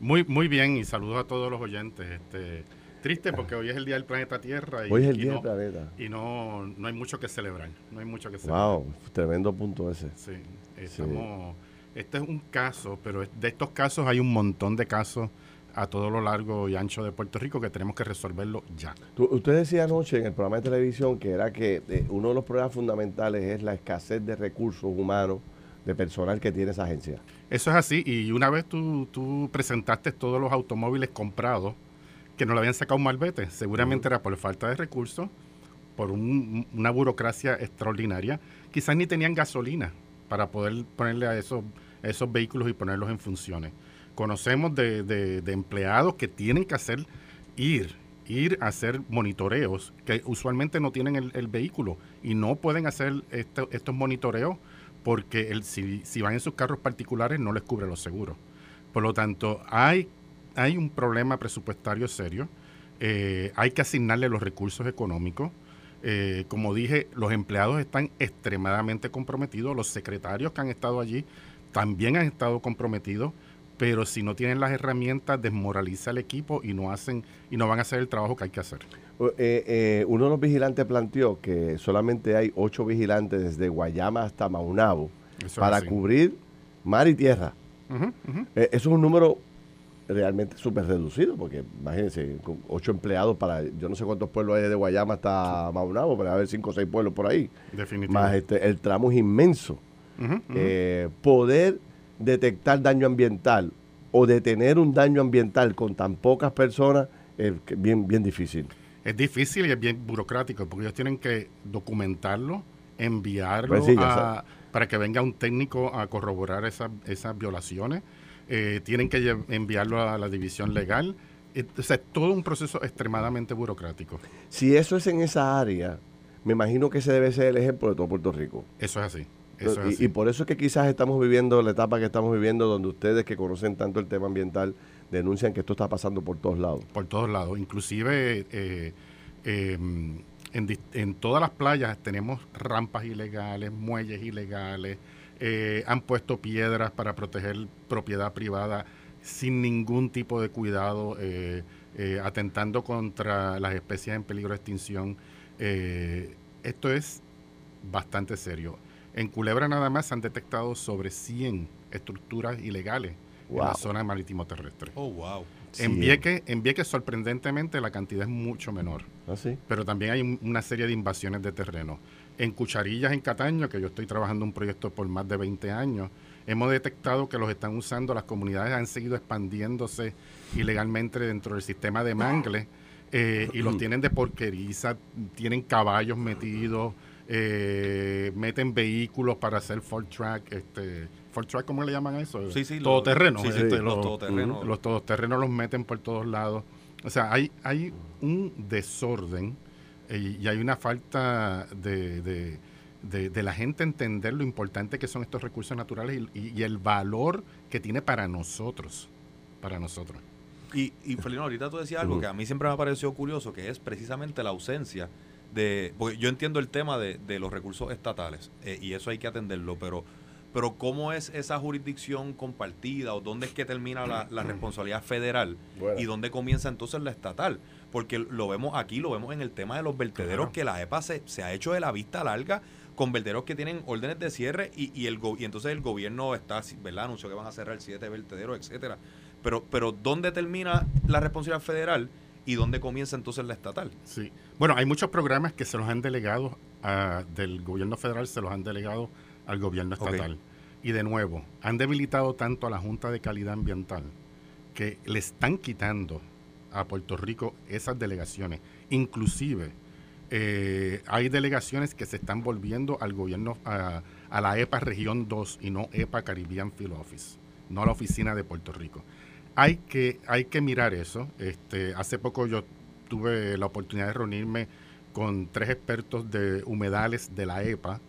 Muy, muy bien y saludos a todos los oyentes. Este, triste porque hoy es el Día del Planeta Tierra y, Hoy es el y día no, del planeta. y no, no hay mucho que celebrar. No hay mucho que celebrar. Wow, tremendo punto ese. Sí, estamos, Este es un caso, pero de estos casos hay un montón de casos a todo lo largo y ancho de Puerto Rico que tenemos que resolverlo ya. Tú- usted decía anoche en el programa de televisión que era que eh, uno de los problemas fundamentales es la escasez de recursos humanos, de personal que tiene esa agencia. Eso es así y una vez tú, tú presentaste todos los automóviles comprados que no le habían sacado un malvete, seguramente era por falta de recursos, por un- una burocracia extraordinaria, quizás ni tenían gasolina para poder ponerle a esos, vehículos y ponerlos en funciones. Conocemos de, de- de empleados que tienen que hacer ir, ir a hacer monitoreos, que usualmente no tienen el, el vehículo y no pueden hacer esto- estos monitoreos porque el, si, si van en sus carros particulares no les cubre los seguros. Por lo tanto, hay, hay un problema presupuestario serio, eh, hay que asignarle los recursos económicos. Eh, como dije, los empleados están extremadamente comprometidos, los secretarios que han estado allí también han estado comprometidos, pero si no tienen las herramientas desmoraliza el equipo y no hacen y no van a hacer el trabajo que hay que hacer. Eh, eh, uno de los vigilantes planteó que solamente hay ocho vigilantes desde Guayama hasta Maunabo Eso para cubrir mar y tierra. Eso es un número realmente súper reducido, porque imagínense, con ocho empleados para, yo no sé cuántos pueblos hay de Guayama hasta Maunabo, pero a haber cinco o seis pueblos por ahí. Definitivo. Más este, el tramo es inmenso. Eh, poder detectar daño ambiental o detener un daño ambiental con tan pocas personas es bien, bien difícil. Es difícil y es bien burocrático porque ellos tienen que documentarlo, enviarlo Pues sí, a- para que venga un técnico a corroborar esas, esas violaciones. Eh, tienen que enviarlo a la división legal. Eh, O sea, es todo un proceso extremadamente burocrático. Si eso es en esa área, me imagino que ese debe ser el ejemplo de todo Puerto Rico. Eso es así. Eso es y, así. y por eso es que quizás estamos viviendo la etapa que estamos viviendo, donde ustedes que conocen tanto el tema ambiental denuncian que esto está pasando por todos lados. por todos lados. Inclusive eh, eh, en, en todas las playas tenemos rampas ilegales, muelles ilegales, eh, han puesto piedras para proteger propiedad privada sin ningún tipo de cuidado, eh, eh, atentando contra las especies en peligro de extinción. esto es bastante serio. En Culebra nada más se han detectado sobre 100 estructuras ilegales en la zona marítimo terrestre. Oh, wow. En, Vieques, en Vieques, sorprendentemente, la cantidad es mucho menor. ¿Ah, Pero también hay una serie de invasiones de terreno. En Cucharillas, en Cataño, que yo estoy trabajando un proyecto por más de 20 años, hemos detectado que los están usando, las comunidades han seguido expandiéndose ilegalmente dentro del sistema de mangle eh, y los tienen de porqueriza, tienen caballos metidos, eh, meten vehículos para hacer full track, este, full track, ¿cómo le llaman a eso? Sí, sí, todoterreno. Sí, sí, este, los, todoterrenos. Los todoterrenos los meten por todos lados. O sea, hay, hay un desorden y hay una falta de, de, la gente entender lo importante que son estos recursos naturales y, el valor que tiene para nosotros. Para nosotros. Y, y Felino, ahorita tú decías algo que a mí siempre me ha parecido curioso, que es precisamente la ausencia de, porque yo entiendo el tema de, los recursos estatales eh, y eso hay que atenderlo, pero, pero ¿cómo es esa jurisdicción compartida o dónde es que termina la, responsabilidad federal y dónde comienza entonces la estatal? Porque lo vemos aquí, lo vemos en el tema de los vertederos, que la EPA se, se ha hecho de la vista larga con vertederos que tienen órdenes de cierre y, y, el, y entonces el gobierno está, ¿verdad? Anunció que van a cerrar siete vertederos, etcétera. Pero, pero ¿dónde termina la responsabilidad federal? y dónde comienza entonces la estatal. Sí. Bueno, hay muchos programas que se los han delegado del gobierno federal, se los han delegado al gobierno estatal. Y de nuevo, han debilitado tanto a la Junta de Calidad Ambiental que le están quitando a Puerto Rico esas delegaciones. Inclusive, eh, hay delegaciones que se están volviendo al gobierno, a, la EPA Región 2 y no EPA Caribbean Field Office, no a la oficina de Puerto Rico hay que, hay que mirar eso. Este, hace poco yo tuve la oportunidad de reunirme con tres expertos de humedales de la EPA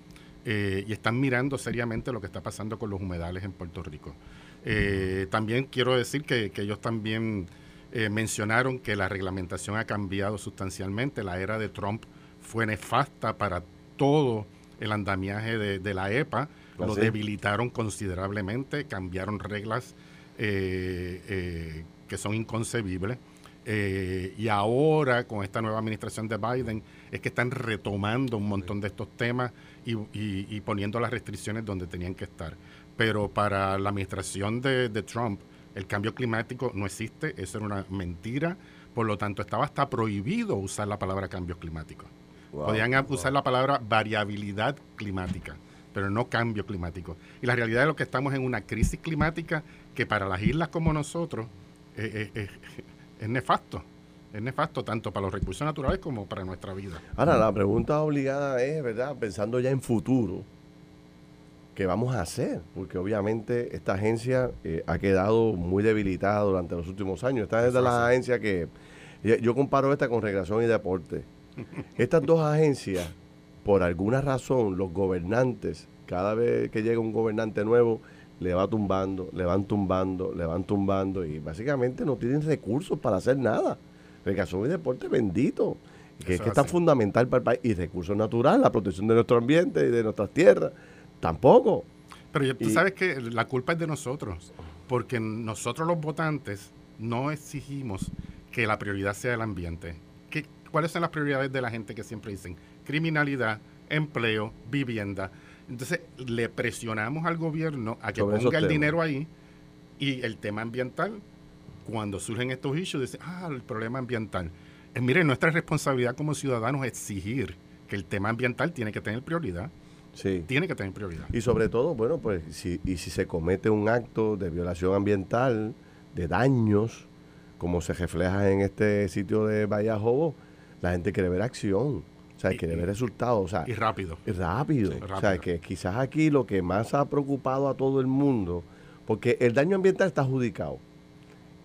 eh, y están mirando seriamente lo que está pasando con los humedales en Puerto Rico. Eh, también quiero decir que, ellos también eh, mencionaron que la reglamentación ha cambiado sustancialmente. La era de Trump fue nefasta para todo el andamiaje de, de la EPA. ¿Ah, lo debilitaron considerablemente, cambiaron reglas eh, eh, que son inconcebibles. Y ahora, con esta nueva administración de Biden, es que están retomando un montón de estos temas y, poniendo las restricciones donde tenían que estar. Pero para la administración de, Trump, el cambio climático no existe, eso era una mentira. Por lo tanto, estaba hasta prohibido usar la palabra cambio climático. Podían usar la palabra variabilidad climática pero no cambio climático. Y la realidad es lo que estamos en una crisis climática que para las islas como nosotros eh, eh, eh, es nefasto. Es nefasto tanto para los recursos naturales como para nuestra vida. Ahora, la pregunta obligada es, ¿verdad? Pensando ya en futuro, ¿qué vamos a hacer? Porque obviamente esta agencia ha quedado muy debilitada durante los últimos años. Esta es de las agencias que... Yo comparo esta con Recreación y Deporte. Estas dos agencias por alguna razón los gobernantes, cada vez que llega un gobernante nuevo, le va tumbando, le van tumbando, le van tumbando y básicamente no tienen recursos para hacer nada. Recreación y deporte bendito, que es que es tan fundamental para el país. Y recursos naturales, la protección de nuestro ambiente y de nuestras tierras, tampoco. Pero tú sabes que la culpa es de nosotros, porque nosotros los votantes no exigimos que la prioridad sea el ambiente. ¿Qué, ¿Cuáles son las prioridades de la gente que siempre dicen? criminalidad, empleo, vivienda. Entonces le presionamos al gobierno a que ponga el dinero ahí y el tema ambiental, cuando surgen estos issues, dice, ah, el problema ambiental. Eh, mire, nuestra responsabilidad como ciudadanos es exigir que el tema ambiental tiene que tener prioridad. Sí. Tiene que tener prioridad. Y sobre todo, bueno, pues si, y si se comete un acto de violación ambiental, de daños, como se refleja en este sitio de Vallajobo, la gente quiere ver acción. O sea, quiere ver resultados. O sea, y rápido. Y rápido. O sea, que quizás aquí lo que más ha preocupado a todo el mundo, porque el daño ambiental está adjudicado.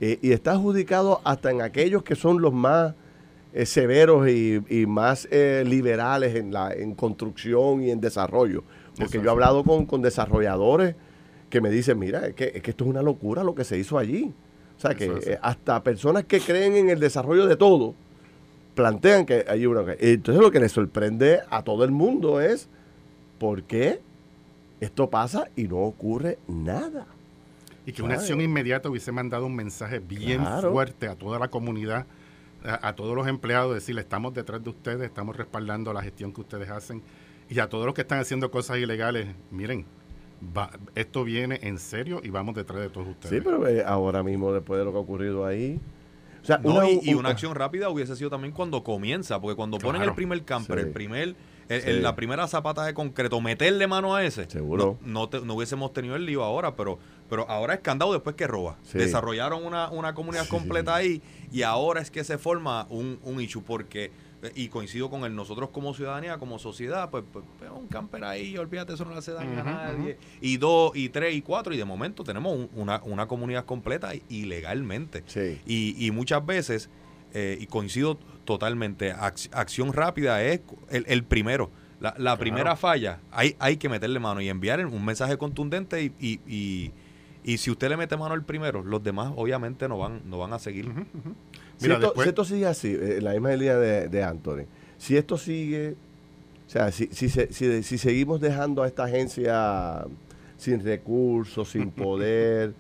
Eh, y está adjudicado hasta en aquellos que son los más eh, severos y, más eh, liberales en, la, en construcción y en desarrollo. Porque yo he hablado con, con, desarrolladores que me dicen, mira, es que, es que esto es una locura lo que se hizo allí. O sea, que hasta personas que creen en el desarrollo de todo, plantean que hay una... Entonces lo que le sorprende a todo el mundo es, ¿por qué esto pasa y no ocurre nada. Y que una acción inmediata hubiese mandado un mensaje bien fuerte a toda la comunidad, a, todos los empleados, decirle, estamos detrás de ustedes, estamos respaldando la gestión que ustedes hacen. Y a todos los que están haciendo cosas ilegales, miren, esto viene en serio y vamos detrás de todos ustedes. Sí, pero eh, ahora mismo, después de lo que ha ocurrido ahí, y, una acción rápida hubiese sido también cuando comienza, porque cuando ponen el primer camper, el primer, la primera zapata de concreto, meterle mano a ese, Seguro. No, no, hubiésemos tenido el lío ahora, pero, pero ahora es candado después que roba. Desarrollaron una, una comunidad completa ahí y ahora es que se forma un, un issue, porque y coincido con él, nosotros como ciudadanía, como sociedad, pues, pues, pues un camper ahí, olvídate, eso no le hace daño a nadie. Y dos, y tres, y cuatro, y de momento tenemos una, una comunidad completa ilegalmente. Y, y muchas veces, eh, y coincido totalmente, acción rápida es el, primero. La, la primera falla, hay, hay que meterle mano y enviar un mensaje contundente y, y, y, si usted le mete mano el primero, los demás obviamente no van, no van a seguir si, esto, sigue así, eh, la misma idea de, de Anthony, si esto sigue, o sea, si, si, si, seguimos dejando a esta agencia sin recursos, sin poder,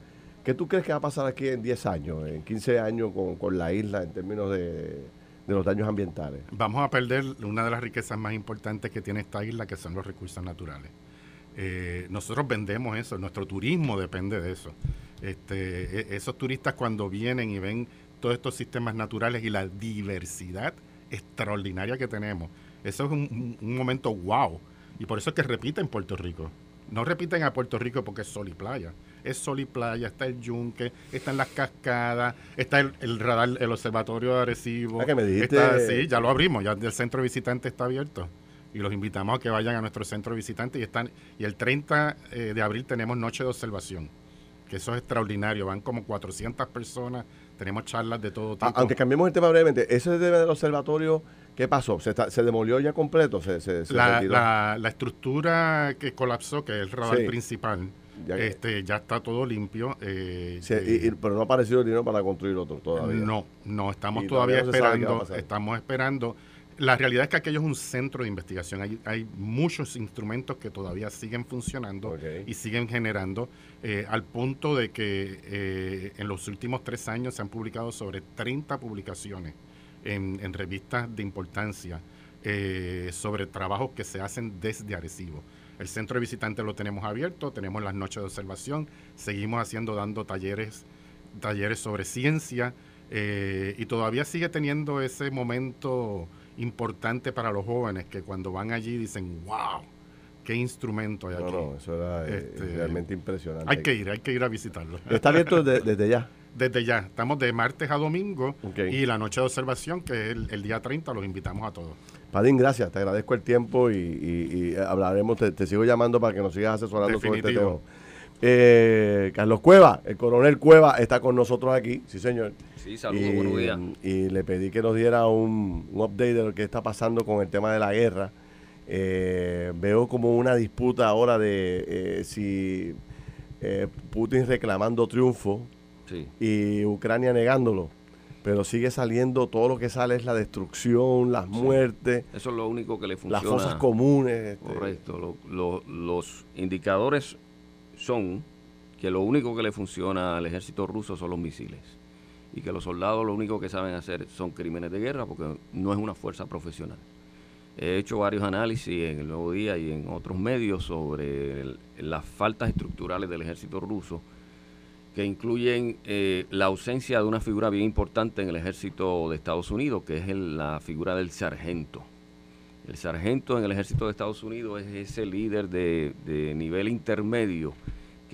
¿qué tú crees que va a pasar aquí en 10 años, en 15 años con, con la isla en términos de, los daños ambientales? Vamos a perder una de las riquezas más importantes que tiene esta isla, que son los recursos naturales. Eh, nosotros vendemos eso, nuestro turismo depende de eso. Este, e, esos turistas cuando vienen y ven todos estos sistemas naturales y la diversidad extraordinaria que tenemos. Eso es un, momento wow. Y por eso es que repiten Puerto Rico. No repiten a Puerto Rico porque es sol y playa. Es sol y playa, está el yunque, están las cascadas, está el, radar, el observatorio de Arecibo. Ah, que me dijiste... sí, ya lo abrimos, ya el centro visitante está abierto. Y los invitamos a que vayan a nuestro centro visitante y están y el 30 eh, de abril tenemos noche de observación, que eso es extraordinario, van como 400 personas tenemos charlas de todo tipo. Aunque cambiemos el tema brevemente, ese del observatorio, ¿qué pasó? ¿Se, se demolió ya completo? ¿Se, la, la, estructura que colapsó, que es el radar principal, ya, este, ya está todo limpio. Eh, eh, pero no ha aparecido dinero para construir otro todavía. No, no, estamos todavía, esperando. Estamos esperando. La realidad es que aquello es un centro de investigación. Hay, hay muchos instrumentos que todavía siguen funcionando y siguen generando, eh, al punto de que eh, en los últimos tres años se han publicado sobre 30 publicaciones en, revistas de importancia eh, sobre trabajos que se hacen desde Arecibo. El centro de visitantes lo tenemos abierto, tenemos las noches de observación, seguimos haciendo, dando talleres, talleres sobre ciencia y todavía sigue teniendo ese momento importante para los jóvenes que cuando van allí dicen, wow, qué instrumento hay aquí. No, eso era eh, este, realmente impresionante. Hay que ir, hay que ir a visitarlo. ¿Está abierto desde, ya? Desde ya. Estamos de martes a domingo y la noche de observación, que es el, día 30, los invitamos a todos. Padín, gracias. Te agradezco el tiempo y, hablaremos. Te, sigo llamando para que nos sigas asesorando sobre este tema. Eh, Carlos Cueva, el coronel Cueva, está con nosotros aquí. Sí, señor. Sí, saludos, buenos días. Y le pedí que nos diera un, update de lo que está pasando con el tema de la guerra. Eh, veo como una disputa ahora de eh, si eh, Putin reclamando triunfo y Ucrania negándolo. Pero sigue saliendo, todo lo que sale es la destrucción, las muertes. Eso es lo único que le funciona. Las fosas comunes. Este. Correcto. los indicadores son que lo único que le funciona al ejército ruso son los misiles y que los soldados lo único que saben hacer son crímenes de guerra porque no es una fuerza profesional. He hecho varios análisis en el Nuevo Día y en otros medios sobre las faltas estructurales del ejército ruso que incluyen eh, la ausencia de una figura bien importante en el ejército de Estados Unidos, que es la figura del sargento. El sargento en el ejército de Estados Unidos es ese líder de, de nivel intermedio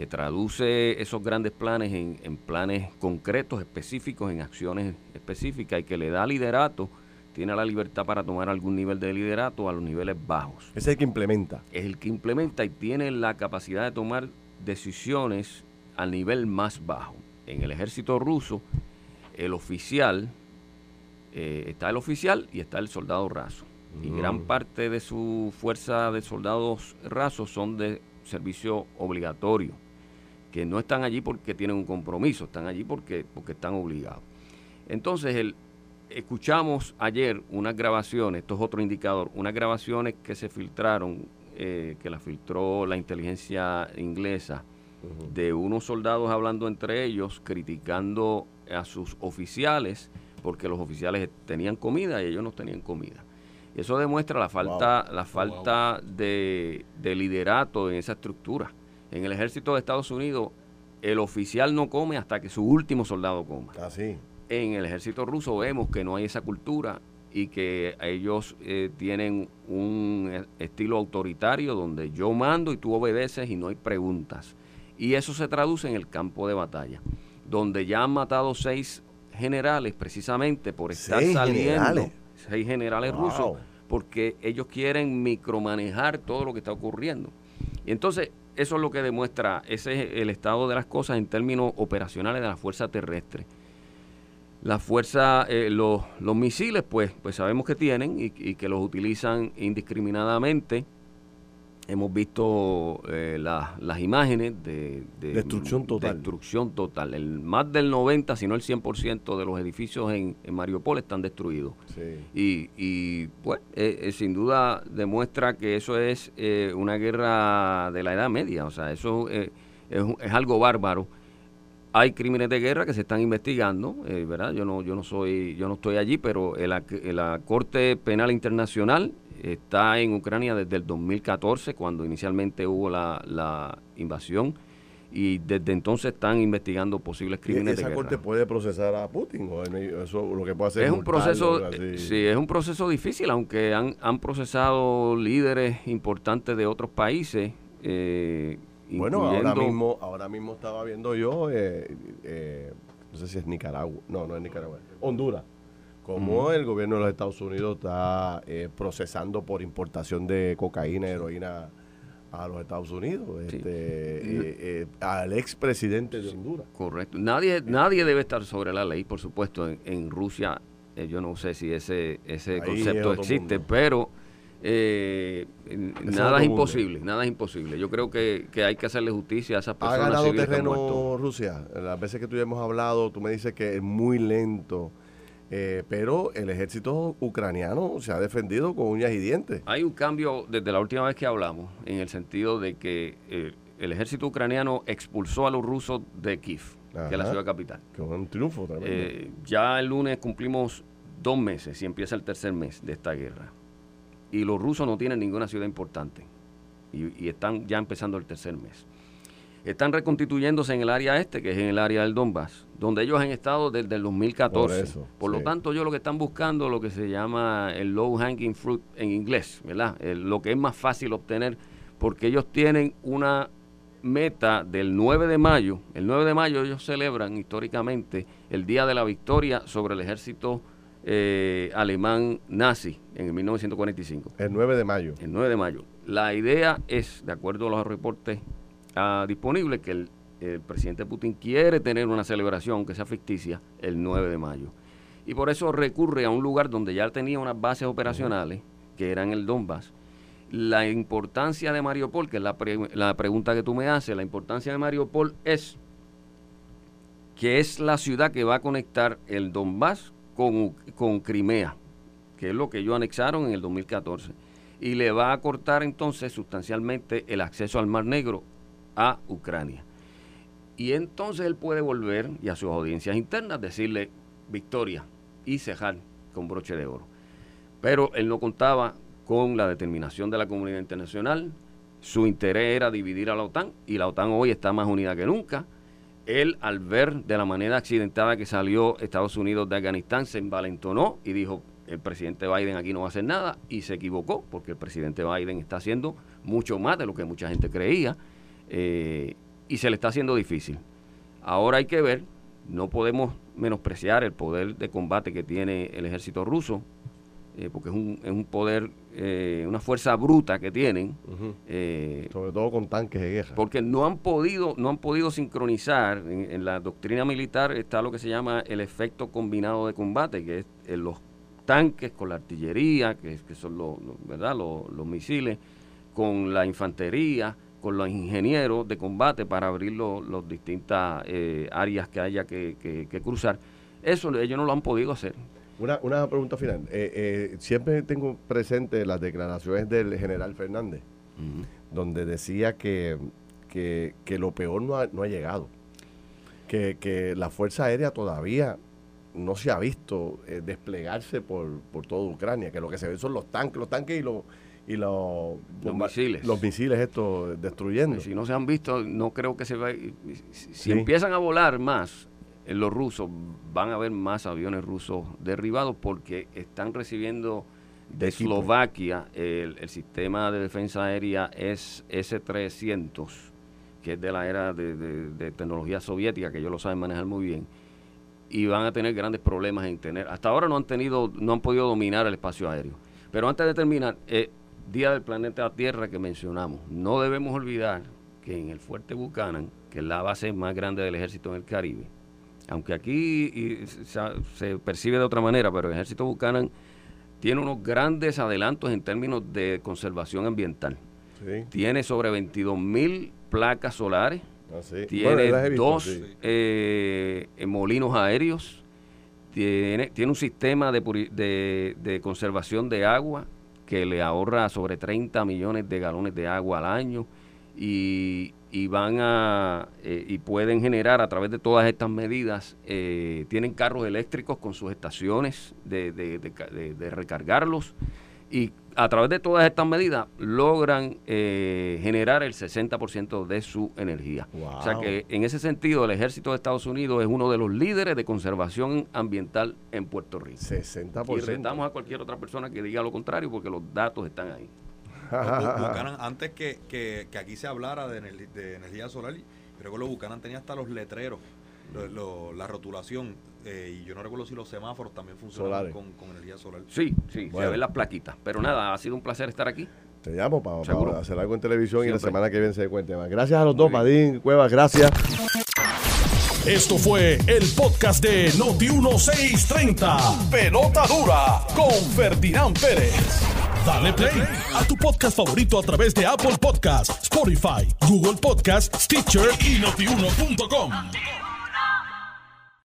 que traduce esos grandes planes en, planes concretos, específicos, en acciones específicas y que le da liderato, tiene la libertad para tomar algún nivel de liderato a los niveles bajos. Es el que implementa. Es el que implementa y tiene la capacidad de tomar decisiones al nivel más bajo. En el ejército ruso, el oficial, eh, está el oficial y está el soldado raso. Y mm. gran parte de su fuerza de soldados rasos son de servicio obligatorio, que no están allí porque tienen un compromiso, están allí porque, porque están obligados. Entonces, el, escuchamos ayer unas grabaciones, esto es otro indicador, unas grabaciones que se filtraron eh, que la filtró la inteligencia inglesa de unos soldados hablando entre ellos, criticando a sus oficiales, porque los oficiales tenían comida y ellos no tenían comida. Eso demuestra la falta, la falta de, de liderato en esa estructura. En el ejército de Estados Unidos, el oficial no come hasta que su último soldado coma. Así. En el ejército ruso vemos que no hay esa cultura y que ellos eh, tienen un estilo autoritario donde yo mando y tú obedeces y no hay preguntas. Y eso se traduce en el campo de batalla, donde ya han matado seis generales precisamente por estar saliendo, seis generales rusos, porque ellos quieren micromanejar todo lo que está ocurriendo. Y entonces eso es lo que demuestra, ese es el estado de las cosas en términos operacionales de la fuerza terrestre. La fuerza, eh, los, los, misiles, pues, pues sabemos que tienen y, que los utilizan indiscriminadamente. Hemos visto eh, las imágenes de, destrucción total. Destrucción total. El, más del 90, si no el 100% de los edificios en, en Mariupol están destruidos. Y, y pues, eh, sin duda demuestra que eso es una guerra de la Edad Media. O sea, eso es, es algo bárbaro hay crímenes de guerra que se están investigando, eh, ¿verdad? Yo no, yo no soy, yo no estoy allí, pero la, la Corte Penal Internacional está en Ucrania desde el 2014, cuando inicialmente hubo la, invasión, y desde entonces están investigando posibles crímenes de guerra. ¿Esa corte puede procesar a Putin? ¿O eso lo que puede hacer es un proceso, sí, es un proceso difícil, aunque han, han procesado líderes importantes de otros países. Eh, bueno, ahora mismo, ahora mismo estaba viendo yo, eh, eh, no sé si es Nicaragua, no, no es Nicaragua, Honduras, como el gobierno de los Estados Unidos está eh, procesando por importación de cocaína, heroína a los Estados Unidos, este, al expresidente de Honduras. Correcto. Nadie, nadie debe estar sobre la ley, por supuesto, en, Rusia. yo no sé si ese, ese concepto existe, pero eh, nada es imposible, nada es imposible. Yo creo que, hay que hacerle justicia a esas personas. ¿Ha ganado terreno Rusia? Las veces que tú hemos hablado, tú me dices que es muy lento, eh, pero el ejército ucraniano se ha defendido con uñas y dientes. Hay un cambio desde la última vez que hablamos, en el sentido de que eh, el ejército ucraniano expulsó a los rusos de Kiev, que es la ciudad capital. Que un triunfo también. Eh, ya el lunes cumplimos dos meses y empieza el tercer mes de esta guerra y los rusos no tienen ninguna ciudad importante y, están ya empezando el tercer mes. Están reconstituyéndose en el área este, que es en el área del Donbass, donde ellos han estado desde el 2014. Por, lo tanto, ellos lo que están buscando, lo que se llama el low hanging fruit en inglés, ¿verdad? lo que es más fácil obtener, porque ellos tienen una meta del 9 de mayo. El 9 de mayo ellos celebran históricamente el Día de la Victoria sobre el ejército eh, alemán nazi en 1945. El 9 de mayo. El 9 de mayo. La idea es, de acuerdo a los reportes disponibles, que el, presidente Putin quiere tener una celebración, aunque sea ficticia, el 9 de mayo. Y por eso recurre a un lugar donde ya tenía unas bases operacionales, que eran el Donbass. La importancia de Mariupol, que es la, la pregunta que tú me haces, la importancia de Mariupol es que es la ciudad que va a conectar el Donbass con, Crimea, que es lo que ellos anexaron en el 2014, y le va a cortar entonces sustancialmente el acceso al Mar Negro a Ucrania. Y entonces él puede volver y a sus audiencias internas decirle victoria y cejar con broche de oro. Pero él no contaba con la determinación de la comunidad internacional, su interés era dividir a la OTAN y la OTAN hoy está más unida que nunca él, al ver de la manera accidentada que salió Estados Unidos de Afganistán, se envalentonó y dijo, el presidente Biden aquí no va a hacer nada, y se equivocó, porque el presidente Biden está haciendo mucho más de lo que mucha gente creía, eh, y se le está haciendo difícil. Ahora hay que ver, no podemos menospreciar el poder de combate que tiene el ejército ruso, eh, porque es un, es un poder, eh, una fuerza bruta que tienen. Eh, Sobre todo con tanques de guerra. Porque no han podido, no han podido sincronizar, en, la doctrina militar está lo que se llama el efecto combinado de combate, que es los tanques con la artillería, que, que son los, ¿verdad? Los, misiles, con la infantería, con los ingenieros de combate para abrir las distintas áreas que haya que, que cruzar. Eso ellos no lo han podido hacer. Una, una pregunta final. Eh, eh, siempre tengo presente las declaraciones del general Fernández, donde decía que, que, que lo peor no ha, no ha llegado. Que, que la Fuerza Aérea todavía no se ha visto eh, desplegarse por, por toda Ucrania, que lo que se ve son los tanques, los tanques y los y los, Los misiles. los misiles estos destruyendo. Si no se han visto, no creo que se va. Si, Sí. empiezan a volar más eh, los rusos, van a haber más aviones rusos derribados porque están recibiendo de Equipo. Eslovaquia el, el sistema de defensa aérea es S-300, que es de la era de, de- de tecnología soviética, que ellos lo saben manejar muy bien. Y van a tener grandes problemas en tener. Hasta ahora no han tenido, no han podido dominar el espacio aéreo. Pero antes de terminar, eh, Día del Planeta Tierra que mencionamos, no debemos olvidar que en el Fuerte Buchanan, que es la base más grande del ejército en el Caribe, aunque aquí se, percibe de otra manera, pero el ejército Buchanan tiene unos grandes adelantos en términos de conservación ambiental. Sí, Tiene sobre 22 mil placas solares, así. tiene Bueno, visto, dos sí. eh, molinos aéreos, tiene, tiene un sistema de, puri- de, de conservación de agua que le ahorra sobre 30 millones de galones de agua al año y, y van a eh, y pueden generar a través de todas estas medidas eh, tienen carros eléctricos con sus estaciones de, de- de de recargarlos y a través de todas estas medidas logran eh, generar el 60% de su energía. O sea que en ese sentido el ejército de Estados Unidos es uno de los líderes de conservación ambiental en Puerto Rico. 60%. Y retamos a cualquier otra persona que diga lo contrario porque los datos están ahí. Buchanan, antes que, que- que aquí se hablara de, ener- de energía solar, creo que los Buchanan tenía hasta los letreros, lo- lo- la rotulación, eh, y yo no recuerdo si los semáforos también funcionaban Solares. con, con energía solar. Sí, sí, Bueno. se ven las plaquitas. Pero nada, ha sido un placer estar aquí. Te llamo para, hacer algo en televisión y la semana que viene se cuente más. Gracias a los dos, Madín, Cuevas, gracias. Esto fue el podcast de Noti1630. Pelota dura con Ferdinand Pérez. Dale play a tu podcast favorito a través de Apple Podcasts, Spotify, Google Podcasts, Stitcher y notiuno.com.